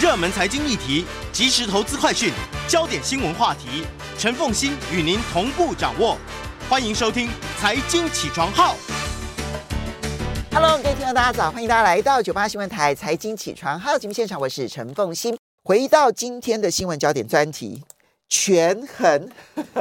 热门财经议题、即时投资快讯、焦点新闻话题，陈凤欣与您同步掌握。欢迎收听《财经起床号》。Hello，各位听众大家早，欢迎大家来到九八新闻台《财经起床号》节目现场，我是陈凤欣。回到今天的新闻焦点专题，权衡。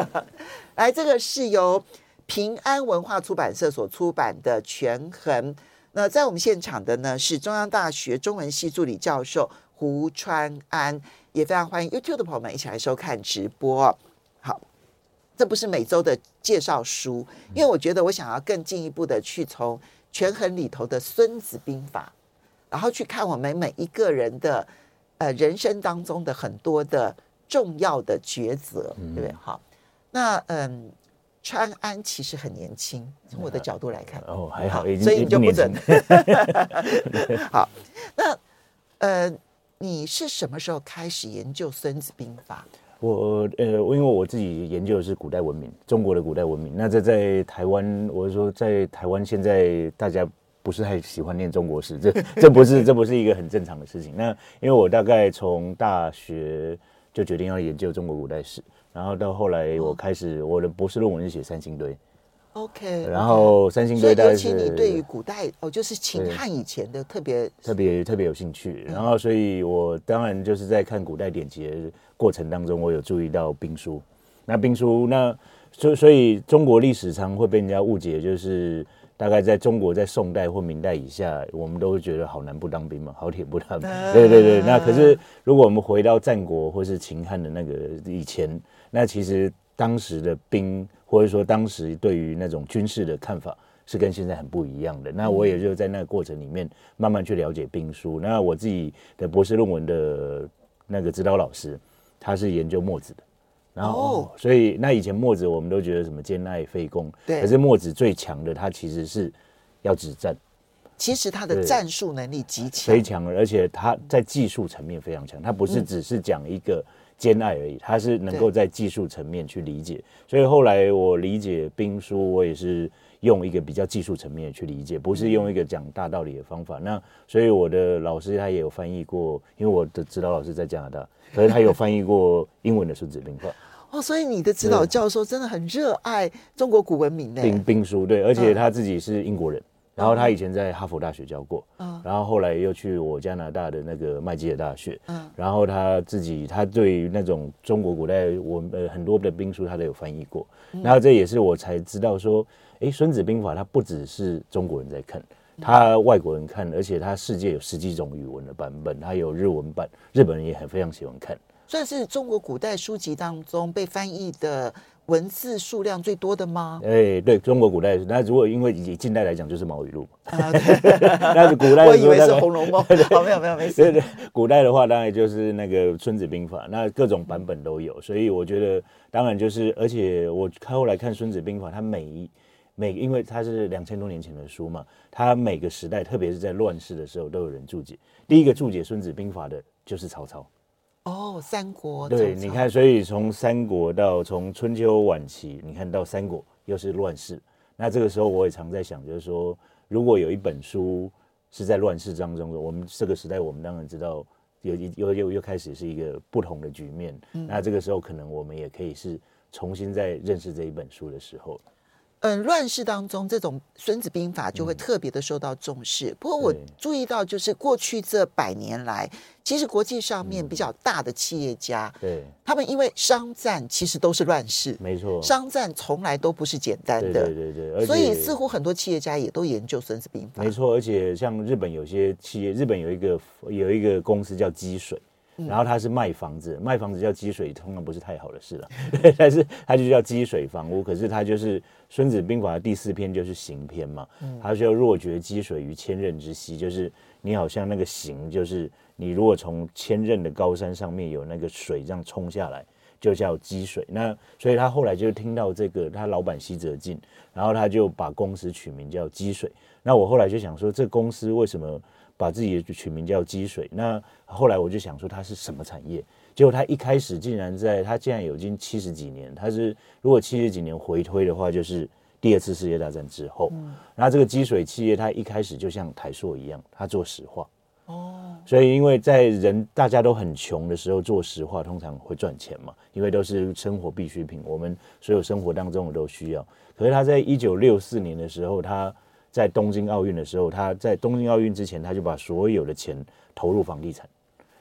来，这个是由平安文化出版社所出版的《权衡》。那在我们现场的呢是中央大学中文系助理教授胡川安，也非常欢迎 YouTube 的朋友们一起来收看直播。好，这不是每周的介绍书，因为我觉得我想要更进一步的去从权衡里头的《孙子兵法》，然后去看我们每一个人的呃人生当中的很多的重要的抉择，对不对？好，那嗯。川安其实很年轻，从我的角度来看，哦，还好，所以你就不准。好，那呃，你是什么时候开始研究《孙子兵法》？我呃，因为我自己研究的是古代文明，中国的古代文明。那这在台湾，我是说在台湾，现在大家不是太喜欢念中国史，这这不是这不是一个很正常的事情。那因为我大概从大学就决定要研究中国古代史。然后到后来，我开始我的博士论文是写三星堆，OK。然后三星堆，尤其你对于古代哦，就是秦汉以前的特别特别特别有兴趣。然后，所以我当然就是在看古代典籍的过程当中，我有注意到兵书。那兵书，那所所以中国历史常会被人家误解，就是。大概在中国，在宋代或明代以下，我们都会觉得好男不当兵嘛，好铁不当兵。对对对，那可是如果我们回到战国或是秦汉的那个以前，那其实当时的兵，或者说当时对于那种军事的看法，是跟现在很不一样的。那我也就在那个过程里面慢慢去了解兵书。那我自己的博士论文的那个指导老师，他是研究墨子的。然后，哦、所以那以前墨子我们都觉得什么兼爱废公，对。可是墨子最强的，他其实是要止战。其实他的战术能力极强，非常，而且他在技术层面非常强。他不是只是讲一个兼爱而已，他是能够在技术层面去理解。所以后来我理解兵书，我也是用一个比较技术层面去理解，不是用一个讲大道理的方法。那所以我的老师他也有翻译过，因为我的指导老师在加拿大。所以他有翻译过英文的《孙子兵法》哦，所以你的指导教授真的很热爱中国古文明呢。兵兵书对，而且他自己是英国人，然后他以前在哈佛大学教过，嗯。然后后来又去我加拿大的那个麦吉尔大学，嗯。然后他自己他对于那种中国古代文呃很多的兵书他都有翻译过，然后这也是我才知道说，哎，《孙子兵法》它不只是中国人在看。他外国人看，而且他世界有十几种语文的版本，他有日文版，日本人也很非常喜欢看，算是中国古代书籍当中被翻译的文字数量最多的吗？哎，对中国古代，那如果因为以近代来讲，就是毛语录。那是古代，我以为是红楼梦。哦，没有没有没事。对对，古代的话，当然就是那个孙子兵法，那各种版本都有，所以我觉得，当然就是，而且我看后来看孙子兵法，它每一。每因为它是两千多年前的书嘛，它每个时代，特别是在乱世的时候，都有人注解。第一个注解《孙子兵法》的就是曹操。哦，三国。对，你看，所以从三国到从春秋晚期，你看到三国又是乱世。那这个时候，我也常在想，就是说，如果有一本书是在乱世当中的，我们这个时代，我们当然知道有又又又开始是一个不同的局面。嗯。那这个时候，可能我们也可以是重新再认识这一本书的时候。嗯，乱世当中，这种《孙子兵法》就会特别的受到重视。嗯、不过，我注意到，就是过去这百年来，其实国际上面比较大的企业家，对、嗯，他们因为商战其实都是乱世，没错，商战从来都不是简单的，对对对，对，所以似乎很多企业家也都研究《孙子兵法》。没错，而且像日本有些企业，日本有一个有一个公司叫积水。然后他是卖房子，卖房子叫积水，通常不是太好的事了。但是他就叫积水房屋。可是他就是《孙子兵法》的第四篇就是行篇嘛。他说若决积水于千仞之溪，就是你好像那个行，就是你如果从千仞的高山上面有那个水这样冲下来，就叫积水。那所以他后来就听到这个，他老板西泽进，然后他就把公司取名叫积水。那我后来就想说，这公司为什么？把自己的取名叫积水，那后来我就想说它是什么产业？结果它一开始竟然在它竟然有已经七十几年，它是如果七十几年回推的话，就是第二次世界大战之后。嗯，然后这个积水企业它一开始就像台塑一样，它做石化。哦，所以因为在人大家都很穷的时候做石化，通常会赚钱嘛，因为都是生活必需品，我们所有生活当中都需要。可是他在一九六四年的时候，他在东京奥运的时候，他在东京奥运之前，他就把所有的钱投入房地产。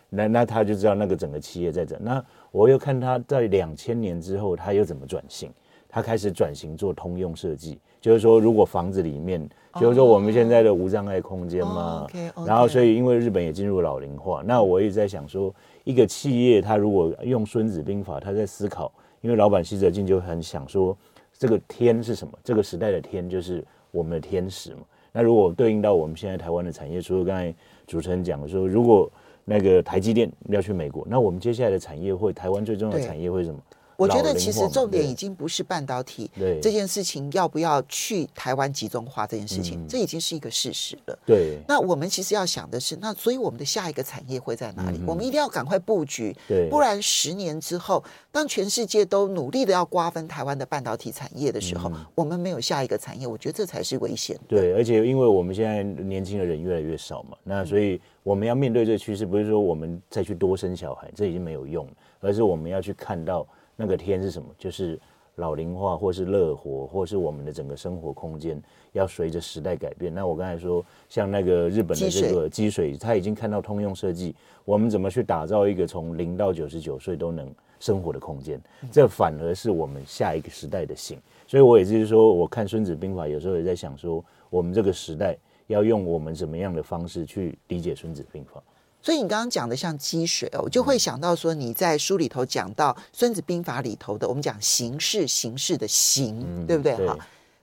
那那他就知道那个整个企业在这。那我又看他在两千年之后，他又怎么转型？他开始转型做通用设计，就是说，如果房子里面，就是说我们现在的无障碍空间嘛，然后所以因为日本也进入老龄化，那我一直在想说，一个企业他如果用孙子兵法，他在思考，因为老板西泽进就很想说，这个天是什么？这个时代的天就是我们的天使嘛。那如果对应到我们现在台湾的产业，除了刚才主持人讲的说，如果那个台积电要去美国，那我们接下来的产业会，台湾最重要的产业会什么？我觉得其实重点已经不是半导体这件事情要不要去台湾集中化这件事情，这已经是一个事实了。对。那我们其实要想的是，那所以我们的下一个产业会在哪里？我们一定要赶快布局，不然十年之后，当全世界都努力的要瓜分台湾的半导体产业的时候，我们没有下一个产业，我觉得这才是危险。对，而且因为我们现在年轻的人越来越少嘛，那所以我们要面对这个趋势，不是说我们再去多生小孩，这已经没有用，而是我们要去看到。那个天是什么？就是老龄化，或是乐活，或是我们的整个生活空间要随着时代改变。那我刚才说，像那个日本的这个积水，他已经看到通用设计，我们怎么去打造一个从零到九十九岁都能生活的空间？这反而是我们下一个时代的醒。所以我也就是说，我看《孙子兵法》，有时候也在想说，我们这个时代要用我们什么样的方式去理解《孙子兵法》。所以你刚刚讲的像积水哦，我就会想到说你在书里头讲到《孙子兵法》里头的，我们讲形式形式的形，嗯、对不对？哈，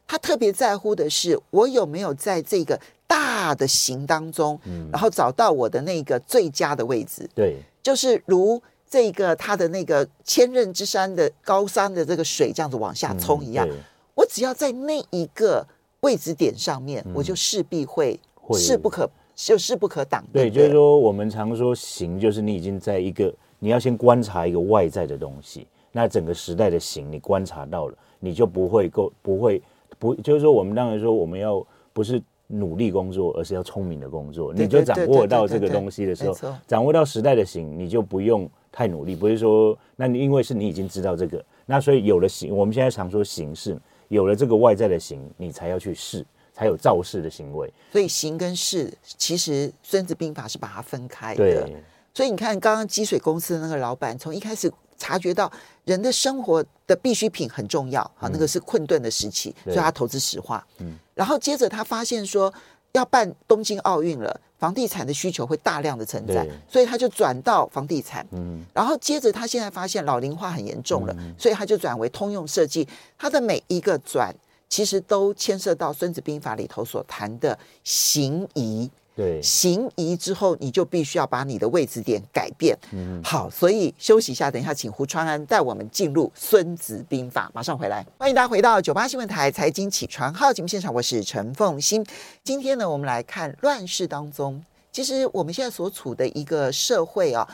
他特别在乎的是我有没有在这个大的形当中，嗯、然后找到我的那个最佳的位置。对，就是如这个他的那个千仞之山的高山的这个水这样子往下冲一样，嗯、我只要在那一个位置点上面，嗯、我就势必会势不可。就势不可挡。对，就是说我们常说形，就是你已经在一个，你要先观察一个外在的东西。那整个时代的形，你观察到了，你就不会够，不会不，就是说我们当然说我们要不是努力工作，而是要聪明的工作。你就掌握到这个东西的时候，掌握到时代的形，你就不用太努力。不是说，那你因为是你已经知道这个，那所以有了形，我们现在常说形式，有了这个外在的形，你才要去试。才有造势的行为，所以行跟势，其实《孙子兵法》是把它分开的。对，所以你看，刚刚积水公司的那个老板，从一开始察觉到人的生活的必需品很重要，好，那个是困顿的时期，所以他投资石化。嗯，然后接着他发现说，要办东京奥运了，房地产的需求会大量的存在，所以他就转到房地产。嗯，然后接着他现在发现老龄化很严重了，所以他就转为通用设计。他的每一个转。其实都牵涉到《孙子兵法》里头所谈的形移。对，形移之后，你就必须要把你的位置点改变。嗯，好，所以休息一下，等一下请胡川安带我们进入《孙子兵法》，马上回来。欢迎大家回到九八新闻台财经起床号节目现场，我是陈凤欣。今天呢，我们来看乱世当中，其实我们现在所处的一个社会啊，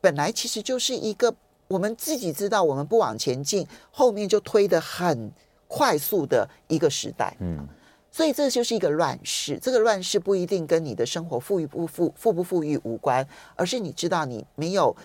本来其实就是一个我们自己知道，我们不往前进，后面就推得很。快速的一个时代，嗯，所以这就是一个乱世。这个乱世不一定跟你的生活富裕不富、富不富裕无关，而是你知道你没有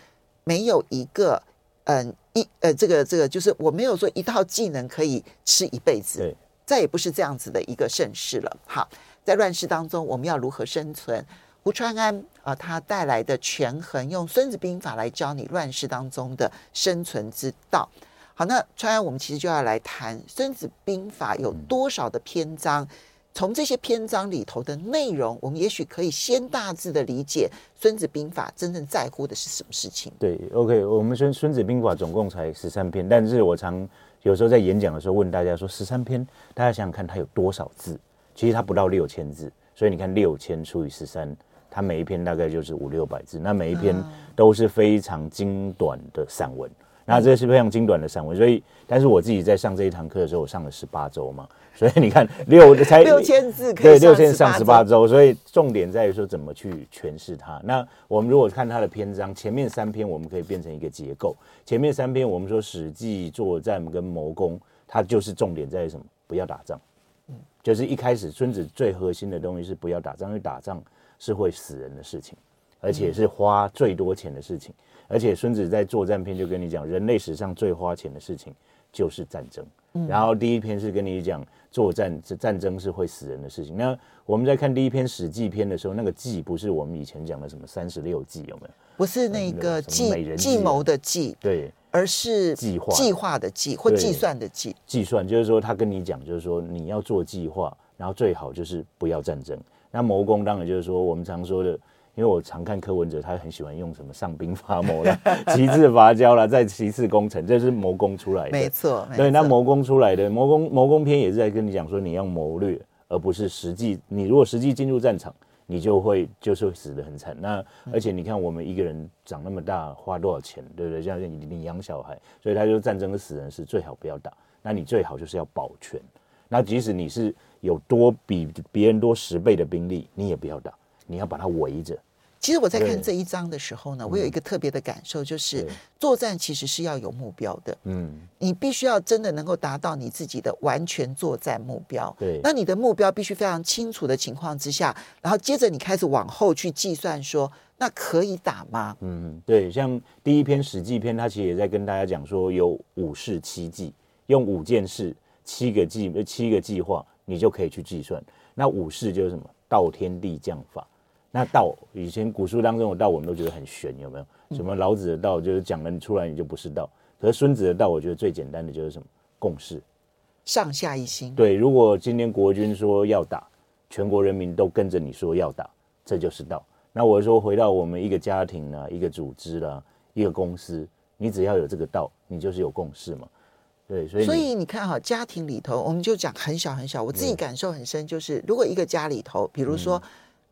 没有一个嗯一呃这个这个就是我没有说一套技能可以吃一辈子，对，再也不是这样子的一个盛世了。好，在乱世当中，我们要如何生存？胡川安啊、呃，他带来的权衡，用《孙子兵法》来教你乱世当中的生存之道。好，那川安，我们其实就要来谈《孙子兵法》有多少的篇章？从这些篇章里头的内容，我们也许可以先大致的理解《孙子兵法》真正在乎的是什么事情。对，OK，我们孙《孙子兵法》总共才十三篇，但是我常有时候在演讲的时候问大家说，十三篇，大家想想看，它有多少字？其实它不到六千字，所以你看六千除以十三，它每一篇大概就是五六百字，那每一篇都是非常精短的散文。那这是非常精短的散文，所以，但是我自己在上这一堂课的时候，我上了十八周嘛，所以你看六 才六千字，对，六千上十八周，所以重点在于说怎么去诠释它。那我们如果看它的篇章，前面三篇我们可以变成一个结构，前面三篇我们说史记作战跟谋攻，它就是重点在于什么？不要打仗，嗯，就是一开始孙子最核心的东西是不要打仗，因为打仗是会死人的事情。而且是花最多钱的事情。而且孙子在作战篇就跟你讲，人类史上最花钱的事情就是战争。然后第一篇是跟你讲作战，这战争是会死人的事情。那我们在看第一篇《史记》篇的时候，那个计不是我们以前讲的什么三十六计，有没有？不是那个计计谋的计，对，而是计划计划的计或计算的计。计算就是说，他跟你讲，就是说你要做计划，然后最好就是不要战争。那谋攻当然就是说我们常说的。因为我常看柯文哲，他很喜欢用什么上兵伐谋啦，其次伐交啦，再其次攻城，这是谋攻出来的。没错，对，那谋攻出来的谋攻谋攻篇也是在跟你讲说，你要谋略，而不是实际。你如果实际进入战场，你就会就是会死得很惨。那而且你看，我们一个人长那么大，花多少钱，对不对？像你你养小孩，所以他就战争的死人是最好不要打。那你最好就是要保全。那即使你是有多比别人多十倍的兵力，你也不要打。你要把它围着。其实我在看这一章的时候呢，我有一个特别的感受，就是作战其实是要有目标的。嗯，你必须要真的能够达到你自己的完全作战目标。对，那你的目标必须非常清楚的情况之下，然后接着你开始往后去计算说，那可以打吗？嗯，对，像第一篇《史记》篇，他其实也在跟大家讲说，有五事七计，用五件事、七个计、七个计划，你就可以去计算。那五事就是什么？道、天、地、将、法。那道以前古书当中的道，我们都觉得很玄，有没有？什么老子的道就是讲了你出来你就不是道，可是孙子的道，我觉得最简单的就是什么？共识，上下一心。对，如果今天国军说要打，全国人民都跟着你说要打，这就是道。那我说回到我们一个家庭呢，一个组织啦，一个公司，你只要有这个道，你就是有共识嘛。对，所以所以你看哈，家庭里头，我们就讲很小很小，我自己感受很深，就是如果一个家里头，比如说。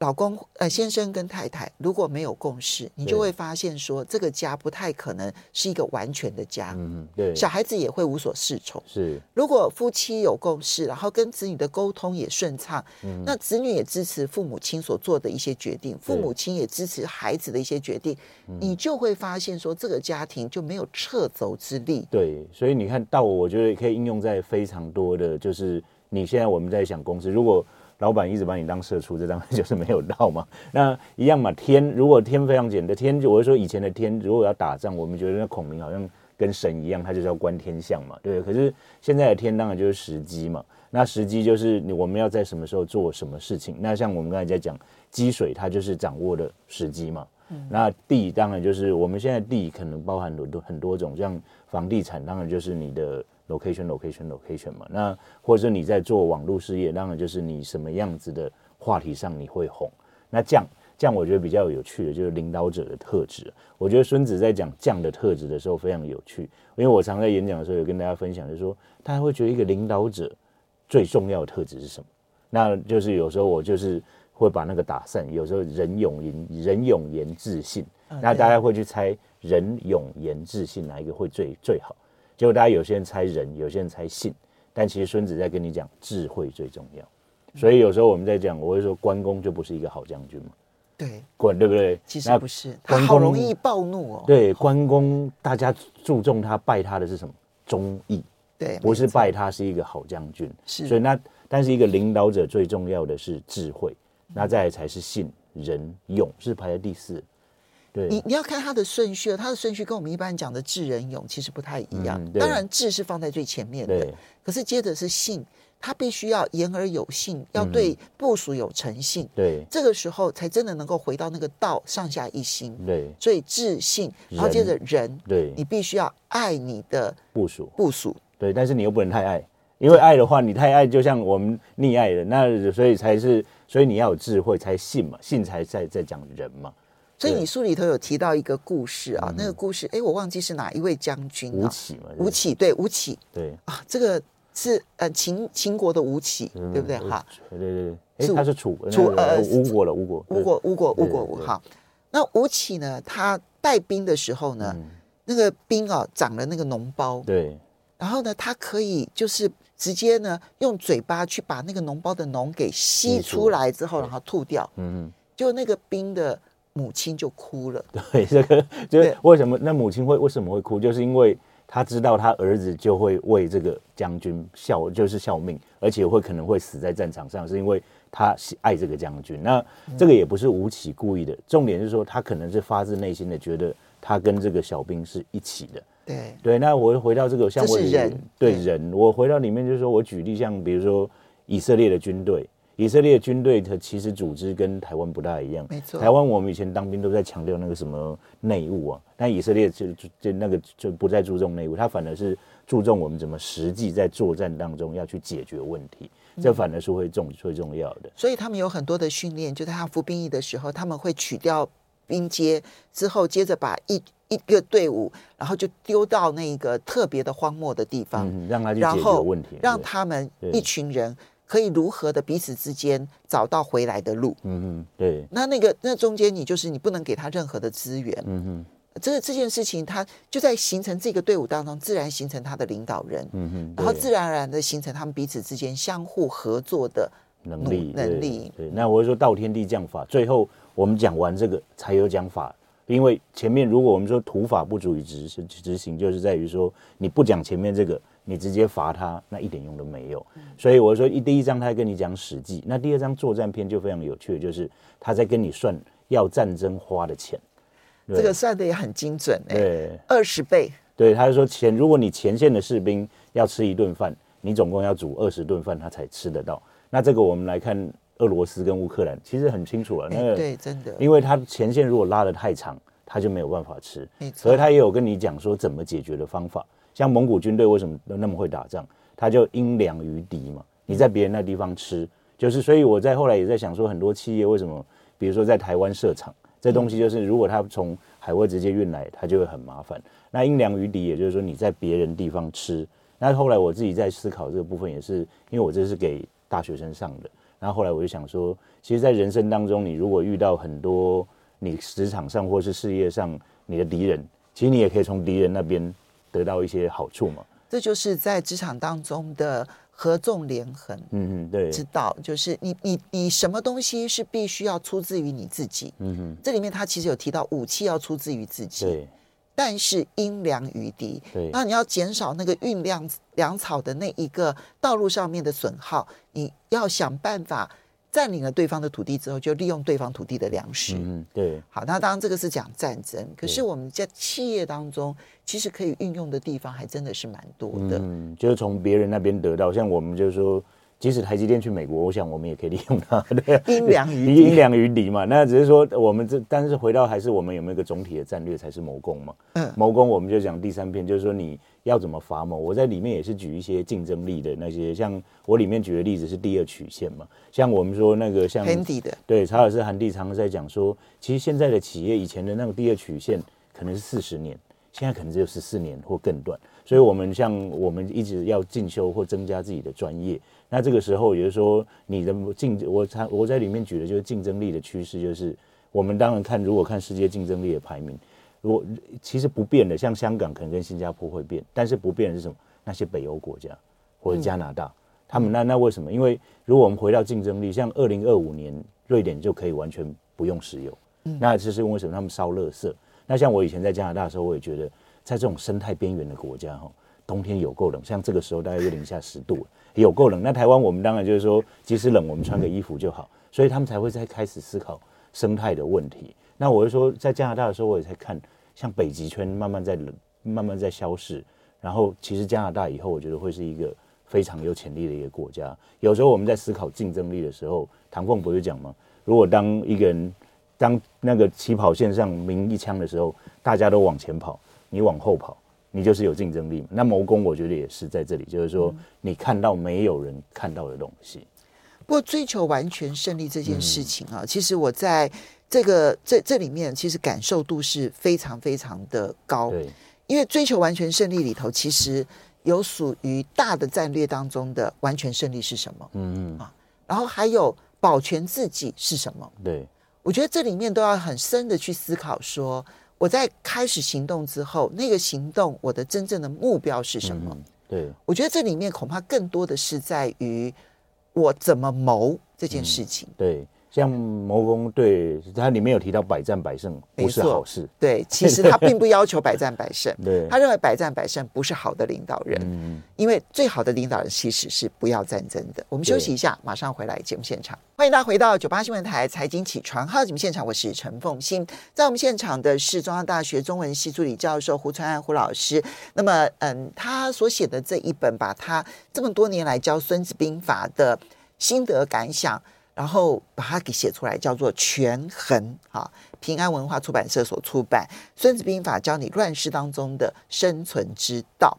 老公呃，先生跟太太如果没有共识，你就会发现说这个家不太可能是一个完全的家。嗯，对。小孩子也会无所适从。是。如果夫妻有共识，然后跟子女的沟通也顺畅，嗯，那子女也支持父母亲所做的一些决定，父母亲也支持孩子的一些决定，你就会发现说这个家庭就没有撤走之力。对，所以你看到我我觉得可以应用在非常多的，就是你现在我们在想公司，如果。老板一直把你当社畜，这当然就是没有到嘛。那一样嘛，天如果天非常简单，天就我就说以前的天，如果要打仗，我们觉得那孔明好像跟神一样，他就是要观天象嘛，对？可是现在的天当然就是时机嘛。那时机就是你我们要在什么时候做什么事情。那像我们刚才在讲积水，它就是掌握的时机嘛。那地当然就是我们现在地可能包含很多很多种，像房地产当然就是你的。Location location location 嘛，那或者是你在做网络事业，当然就是你什么样子的话题上你会红。那这样这样我觉得比较有趣的就是领导者的特质。我觉得孙子在讲将的特质的时候非常有趣，因为我常在演讲的时候有跟大家分享，就是说大家会觉得一个领导者最重要的特质是什么？那就是有时候我就是会把那个打散，有时候人勇言人勇言自信，那大家会去猜人勇言自信哪一个会最最好？结果大家有些人猜仁，有些人猜信，但其实孙子在跟你讲智慧最重要。所以有时候我们在讲，我会说关公就不是一个好将军嘛。对，关对不对？其实不是，他好容易暴怒哦。对，关公大家注重他拜他的是什么？忠义。对，不是拜他是一个好将军。是。所以那但是一个领导者最重要的是智慧，那再来才是信仁勇，是排在第四。对你你要看它的顺序，它的顺序跟我们一般讲的智仁勇其实不太一样。嗯、当然智是放在最前面的，可是接着是信，他必须要言而有信，要对部署有诚信。对、嗯，这个时候才真的能够回到那个道上下一心。对，所以智信，然后接着仁，对，你必须要爱你的部署部署。对，但是你又不能太爱，因为爱的话，你太爱就像我们溺爱的，那所以才是，所以你要有智慧才信嘛，信才在在讲人嘛。所以你书里头有提到一个故事啊，那个故事，哎，我忘记是哪一位将军，吴起嘛？吴起，对，吴起，对。啊，这个是呃秦秦国的吴起，对不对？哈，对对对，哎，他是楚楚呃吴国了，吴国，吴国，吴国，吴国，吴好。那吴起呢，他带兵的时候呢，那个兵啊长了那个脓包，对，然后呢，他可以就是直接呢用嘴巴去把那个脓包的脓给吸出来。之后，然后吐掉，嗯嗯，就那个兵的。母亲就哭了。对，这个就是为什么那母亲会为什么会哭，就是因为他知道他儿子就会为这个将军效，就是效命，而且会可能会死在战场上，是因为他爱这个将军。那这个也不是吴起故意的，重点是说他可能是发自内心的觉得他跟这个小兵是一起的。对对，那我回到这个像我对人，我回到里面就是说我举例，像比如说以色列的军队。以色列军队的其实组织跟台湾不大一样，没错。台湾我们以前当兵都在强调那个什么内务啊，但以色列就就就那个就不再注重内务，他反而是注重我们怎么实际在作战当中要去解决问题，这反而是会重最重要的。所以他们有很多的训练，就在他服兵役的时候，他们会取掉兵阶之后，接着把一一个队伍，然后就丢到那个特别的荒漠的地方，嗯、让他去解决问题，让他们一群人。可以如何的彼此之间找到回来的路？嗯嗯，对。那那个那中间你就是你不能给他任何的资源。嗯哼，这这件事情他就在形成这个队伍当中，自然形成他的领导人。嗯哼，然后自然而然的形成他们彼此之间相互合作的能力能力。对，那我会说道天地将法，最后我们讲完这个才有讲法，因为前面如果我们说土法不足以执行执行，就是在于说你不讲前面这个。你直接罚他，那一点用都没有。所以我说，一第一章他跟你讲史记，那第二章作战篇就非常有趣，就是他在跟你算要战争花的钱。这个算的也很精准哎，对，二十倍。对，他就说前，如果你前线的士兵要吃一顿饭，你总共要煮二十顿饭，他才吃得到。那这个我们来看俄罗斯跟乌克兰，其实很清楚了。那个对，真的，因为他前线如果拉得太长，他就没有办法吃。所以他也有跟你讲说怎么解决的方法。像蒙古军队为什么都那么会打仗？他就因粮于敌嘛。你在别人那地方吃，就是所以我在后来也在想说，很多企业为什么，比如说在台湾设厂，这东西就是如果他从海外直接运来，他就会很麻烦。那因粮于敌，也就是说你在别人地方吃。那后来我自己在思考这个部分，也是因为我这是给大学生上的。然后后来我就想说，其实，在人生当中，你如果遇到很多你职场上或是事业上你的敌人，其实你也可以从敌人那边。得到一些好处嘛？这就是在职场当中的合纵连横。嗯嗯，对，知道就是你你你什么东西是必须要出自于你自己。嗯哼，这里面他其实有提到武器要出自于自己。对，但是阴粮于敌。对，那你要减少那个运粮粮草的那一个道路上面的损耗，你要想办法。占领了对方的土地之后，就利用对方土地的粮食。嗯，对。好，那当然这个是讲战争，可是我们在企业当中，其实可以运用的地方还真的是蛮多的。嗯，就是从别人那边得到，像我们就是说，即使台积电去美国，我想我们也可以利用它。对，因粮于因粮于敌嘛。那只是说我们这，但是回到还是我们有没有一个总体的战略才是谋攻嘛。嗯，谋攻我们就讲第三篇，就是说你。要怎么伐谋？我在里面也是举一些竞争力的那些，像我里面举的例子是第二曲线嘛，像我们说那个像的对查尔斯·韩蒂常常在讲说，其实现在的企业以前的那个第二曲线可能是四十年，现在可能只有十四年或更短，所以我们像我们一直要进修或增加自己的专业，那这个时候也就是说你的竞我他我在里面举的就是竞争力的趋势，就是我们当然看如果看世界竞争力的排名。如果其实不变的，像香港可能跟新加坡会变，但是不变的是什么？那些北欧国家或者加拿大，嗯、他们那那为什么？因为如果我们回到竞争力，像二零二五年瑞典就可以完全不用石油，嗯、那这是因为什么？他们烧垃圾。那像我以前在加拿大的时候，我也觉得，在这种生态边缘的国家，哈，冬天有够冷，像这个时候大概就零下十度，有够冷。那台湾我们当然就是说，即使冷，我们穿个衣服就好，所以他们才会在开始思考生态的问题。那我就说，在加拿大的时候，我也在看，像北极圈慢慢在冷，慢慢在消逝。然后，其实加拿大以后，我觉得会是一个非常有潜力的一个国家。有时候我们在思考竞争力的时候，唐凤不是讲吗？如果当一个人当那个起跑线上鸣一枪的时候，大家都往前跑，你往后跑，你就是有竞争力。那谋攻，我觉得也是在这里，就是说你看到没有人看到的东西。不过，追求完全胜利这件事情啊，其实我在。这个这这里面其实感受度是非常非常的高，对，因为追求完全胜利里头，其实有属于大的战略当中的完全胜利是什么？嗯嗯啊，然后还有保全自己是什么？对，我觉得这里面都要很深的去思考，说我在开始行动之后，那个行动我的真正的目标是什么？对，我觉得这里面恐怕更多的是在于我怎么谋这件事情。对。像谋攻对它里面有提到百战百胜不是好事，对，其实他并不要求百战百胜，对，他认为百战百胜不是好的领导人，嗯，因为最好的领导人其实是不要战争的。我们休息一下，马上回来节目现场，欢迎大家回到九八新闻台财经起床号节目现场，我是陈凤欣，在我们现场的是中央大学中文系助理教授胡传爱胡老师，那么嗯，他所写的这一本，把他这么多年来教《孙子兵法》的心得感想。然后把它给写出来，叫做《权衡》啊，平安文化出版社所出版《孙子兵法》，教你乱世当中的生存之道。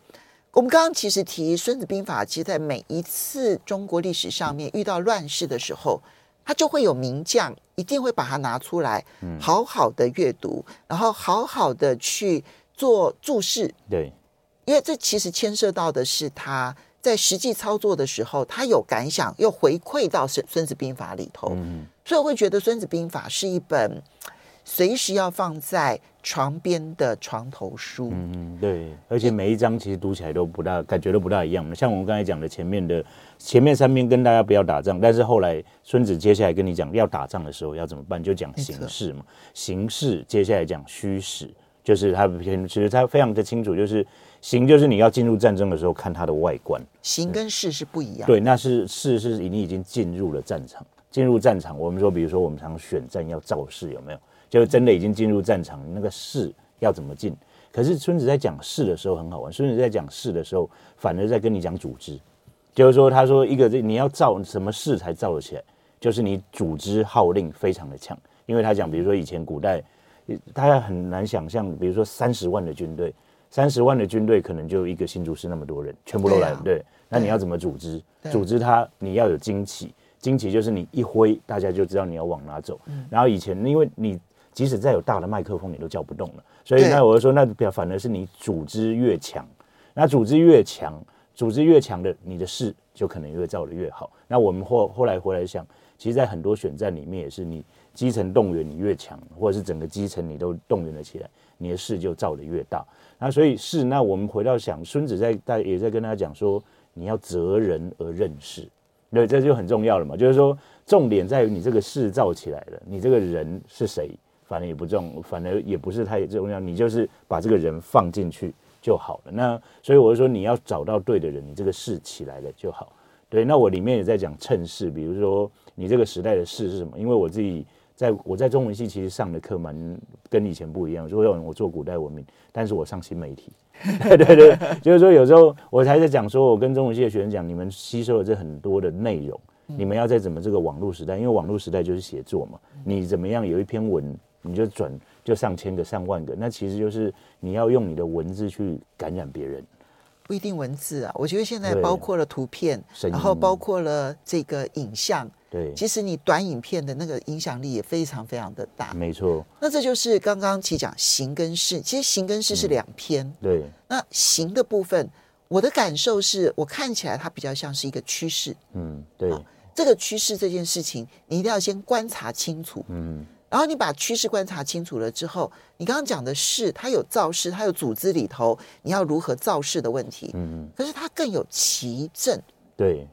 我们刚刚其实提《孙子兵法》，其实在每一次中国历史上面遇到乱世的时候，他就会有名将，一定会把它拿出来，好好的阅读，然后好好的去做注释。对，因为这其实牵涉到的是他。在实际操作的时候，他有感想，又回馈到《孙孙子兵法》里头，嗯、所以我会觉得《孙子兵法》是一本随时要放在床边的床头书。嗯，对，而且每一章其实读起来都不大，感觉都不大一样。像我们刚才讲的前面的前面三篇跟大家不要打仗，但是后来孙子接下来跟你讲要打仗的时候要怎么办，就讲形势嘛。形势接下来讲虚实，就是他其实他非常的清楚，就是。形就是你要进入战争的时候看它的外观，形跟势是不一样。对，那是势是你已经进入了战场，进入战场。我们说，比如说我们常选战要造势，有没有？就真的已经进入战场，那个势要怎么进？可是孙子在讲势的时候很好玩，孙子在讲势的时候，反而在跟你讲组织，就是说，他说一个这你要造什么势才造得起来，就是你组织号令非常的强。因为他讲，比如说以前古代，大家很难想象，比如说三十万的军队。三十万的军队可能就一个新竹师那么多人，全部都来，对，对。那你要怎么组织？组织它，你要有惊奇，惊奇就是你一挥，大家就知道你要往哪走。然后以前，因为你即使再有大的麦克风，你都叫不动了。所以那我就说，那表反而是你组织越强，那组织越强，组织越强的，你的事就可能越造的越好。那我们后后来回来想，其实，在很多选战里面，也是你基层动员你越强，或者是整个基层你都动员了起来，你的势就造得越大。那所以是，那我们回到想，孙子在在也在跟他讲说，你要择人而任势，对，这就很重要了嘛。就是说，重点在于你这个势造起来了，你这个人是谁，反正也不重，反而也不是太重要，你就是把这个人放进去就好了。那所以我就说，你要找到对的人，你这个势起来了就好。对，那我里面也在讲趁势，比如说你这个时代的势是什么？因为我自己。在我在中文系其实上的课蛮跟以前不一样，说有我做古代文明，但是我上新媒体，对对对，就是说有时候我才在讲说，我跟中文系的学生讲，你们吸收了这很多的内容，你们要在怎么这个网络时代，因为网络时代就是写作嘛，你怎么样有一篇文你就转就上千个上万个，那其实就是你要用你的文字去感染别人。不一定文字啊，我觉得现在包括了图片，然后包括了这个影像。对，其实你短影片的那个影响力也非常非常的大。没错。那这就是刚刚其实讲形跟势，其实形跟势是两篇。嗯。对。那形的部分，我的感受是我看起来它比较像是一个趋势。嗯，对。这个趋势这件事情，你一定要先观察清楚。嗯。然后你把趋势观察清楚了之后，你刚刚讲的是它有造势，它有组织里头你要如何造势的问题。嗯，可是它更有奇阵。对，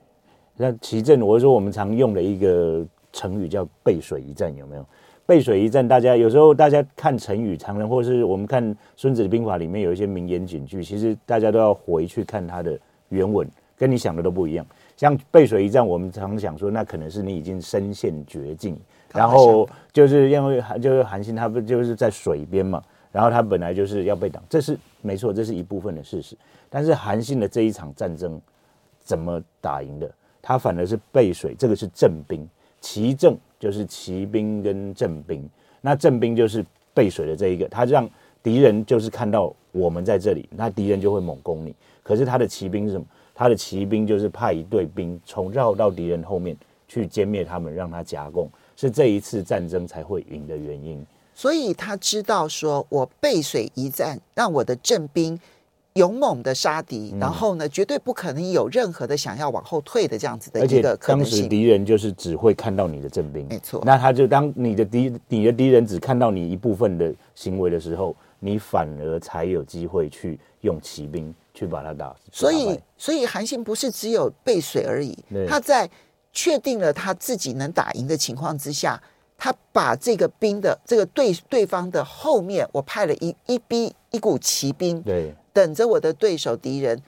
那奇正，我说我们常用的一个成语叫背水一战，有没有？背水一战，大家有时候大家看成语，常人或是我们看《孙子兵法》里面有一些名言警句，其实大家都要回去看它的原文，跟你想的都不一样。像背水一战，我们常想说，那可能是你已经身陷绝境。然后就是因为就是韩信，他不就是在水边嘛？然后他本来就是要被挡，这是没错，这是一部分的事实。但是韩信的这一场战争怎么打赢的？他反而是背水，这个是正兵，奇阵就是骑兵跟正兵。那正兵就是背水的这一个，他让敌人就是看到我们在这里，那敌人就会猛攻你。可是他的骑兵是什么？他的骑兵就是派一队兵从绕到敌人后面去歼灭他们，让他夹攻。是这一次战争才会赢的原因，所以他知道说，我背水一战，让我的正兵勇猛的杀敌，然后呢，绝对不可能有任何的想要往后退的这样子的一个可能性。当时敌人就是只会看到你的正兵，没错。那他就当你的敌你的敌人只看到你一部分的行为的时候，你反而才有机会去用骑兵去把他打。所以，所以韩信不是只有背水而已，他在。确定了他自己能打赢的情况之下，他把这个兵的这个对对方的后面，我派了一一逼一股骑兵，对，等着我的对手敌人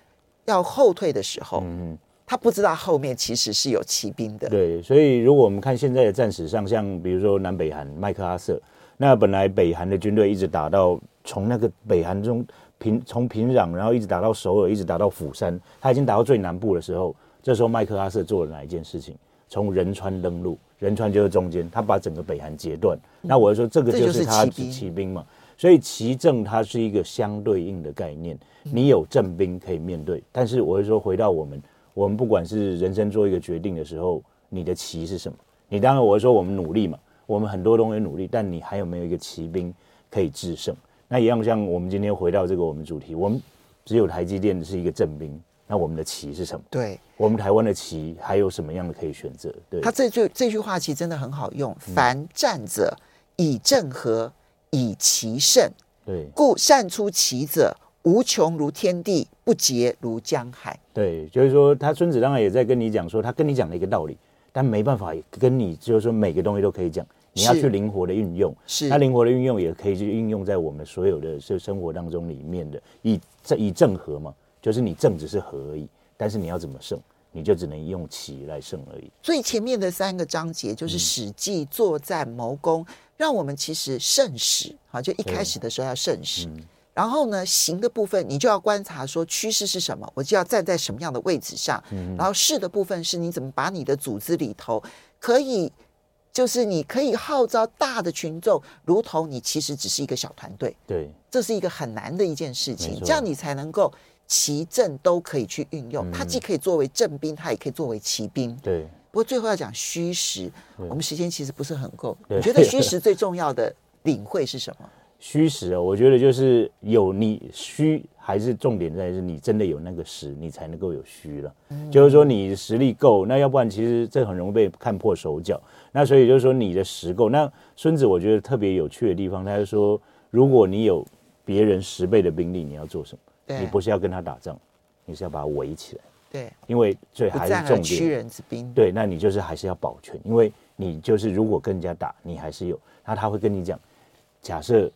要后退的时候，嗯，他不知道后面其实是有骑兵的。对，所以如果我们看现在的战史上，像比如说南北韩麦克阿瑟，那本来北韩的军队一直打到从那个北韩中平从平壤，然后一直打到首尔，一直打到釜山，他已经打到最南部的时候。这时候麦克阿瑟做了哪一件事情？从仁川登陆，仁川就是中间，他把整个北韩截断。嗯、那我就说，这个就是他骑骑兵嘛。所以骑正它是一个相对应的概念。你有正兵可以面对，但是我会说，回到我们，我们不管是人生做一个决定的时候，你的棋是什么？你当然我会说，我们努力嘛，我们很多东西努力，但你还有没有一个骑兵可以制胜？那一样像我们今天回到这个我们主题，我们只有台积电是一个正兵。那我们的棋是什么？对，我们台湾的棋还有什么样的可以选择？对，他这句这句话其实真的很好用。凡战者，以正合，以其胜。对，故善出奇者，无穷如天地，不竭如江海。对，就是说，他孙子当然也在跟你讲说，他跟你讲了一个道理，但没办法跟你就是说每个东西都可以讲，你要去灵活的运用。是，他灵活的运用也可以去运用在我们所有的生生活当中里面的，以正以正和嘛。就是你正只是和而已，但是你要怎么胜，你就只能用棋来胜而已。所以前面的三个章节就是《史记》作战谋攻，嗯、让我们其实慎始啊，就一开始的时候要慎始。嗯、然后呢，行的部分你就要观察说趋势是什么，我就要站在什么样的位置上。嗯、然后势的部分是你怎么把你的组织里头可以，就是你可以号召大的群众，如同你其实只是一个小团队。对，这是一个很难的一件事情，这样你才能够。骑正都可以去运用，它既可以作为正兵，它也可以作为骑兵。对。不过最后要讲虚实，我们时间其实不是很够。你觉得虚实最重要的领会是什么？虚实啊，我觉得就是有你虚，还是重点在于是你真的有那个实，你才能够有虚了。就是说你实力够，那要不然其实这很容易被看破手脚。那所以就是说你的实够。那孙子我觉得特别有趣的地方，他就说，如果你有别人十倍的兵力，你要做什么？你不是要跟他打仗，你是要把他围起来。对，因为这还是重点。屈人之兵。对，那你就是还是要保全，因为你就是如果跟人家打，你还是有。那他会跟你讲，假设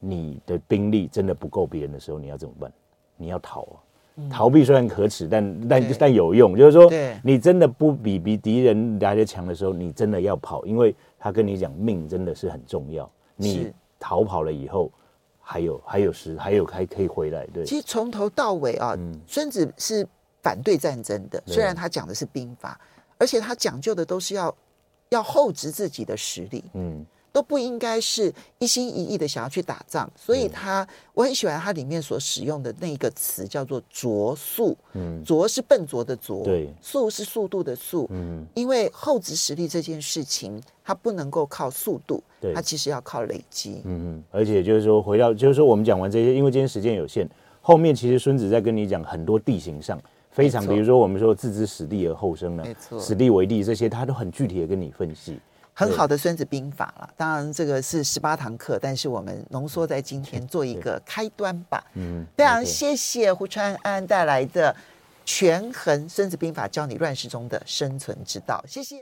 你的兵力真的不够别人的时候，你要怎么办？你要逃啊！逃避虽然可耻，但但但有用。就是说，你真的不比比敌人来得强的时候，你真的要跑，因为他跟你讲，命真的是很重要。你逃跑了以后。还有还有时还有还可以回来，对。其实从头到尾啊，嗯、孙子是反对战争的。对虽然他讲的是兵法，而且他讲究的都是要要厚植自己的实力。嗯。都不应该是一心一意的想要去打仗，所以他我很喜欢他里面所使用的那个词叫做“拙速”。嗯，拙是笨拙的拙，对，速是速度的速。嗯，因为厚植实力这件事情，它不能够靠速度，对，它其实要靠累积。嗯嗯，而且就是说，回到就是说，我们讲完这些，因为今天时间有限，后面其实孙子在跟你讲很多地形上非常，比如说我们说置之死地而后生呢，没错，死地为地这些，他都很具体的跟你分析。很好的《孙子兵法》了，当然这个是十八堂课，但是我们浓缩在今天做一个开端吧。嗯，非常谢谢胡川安带来的《权衡孙子兵法》，教你乱世中的生存之道。谢谢。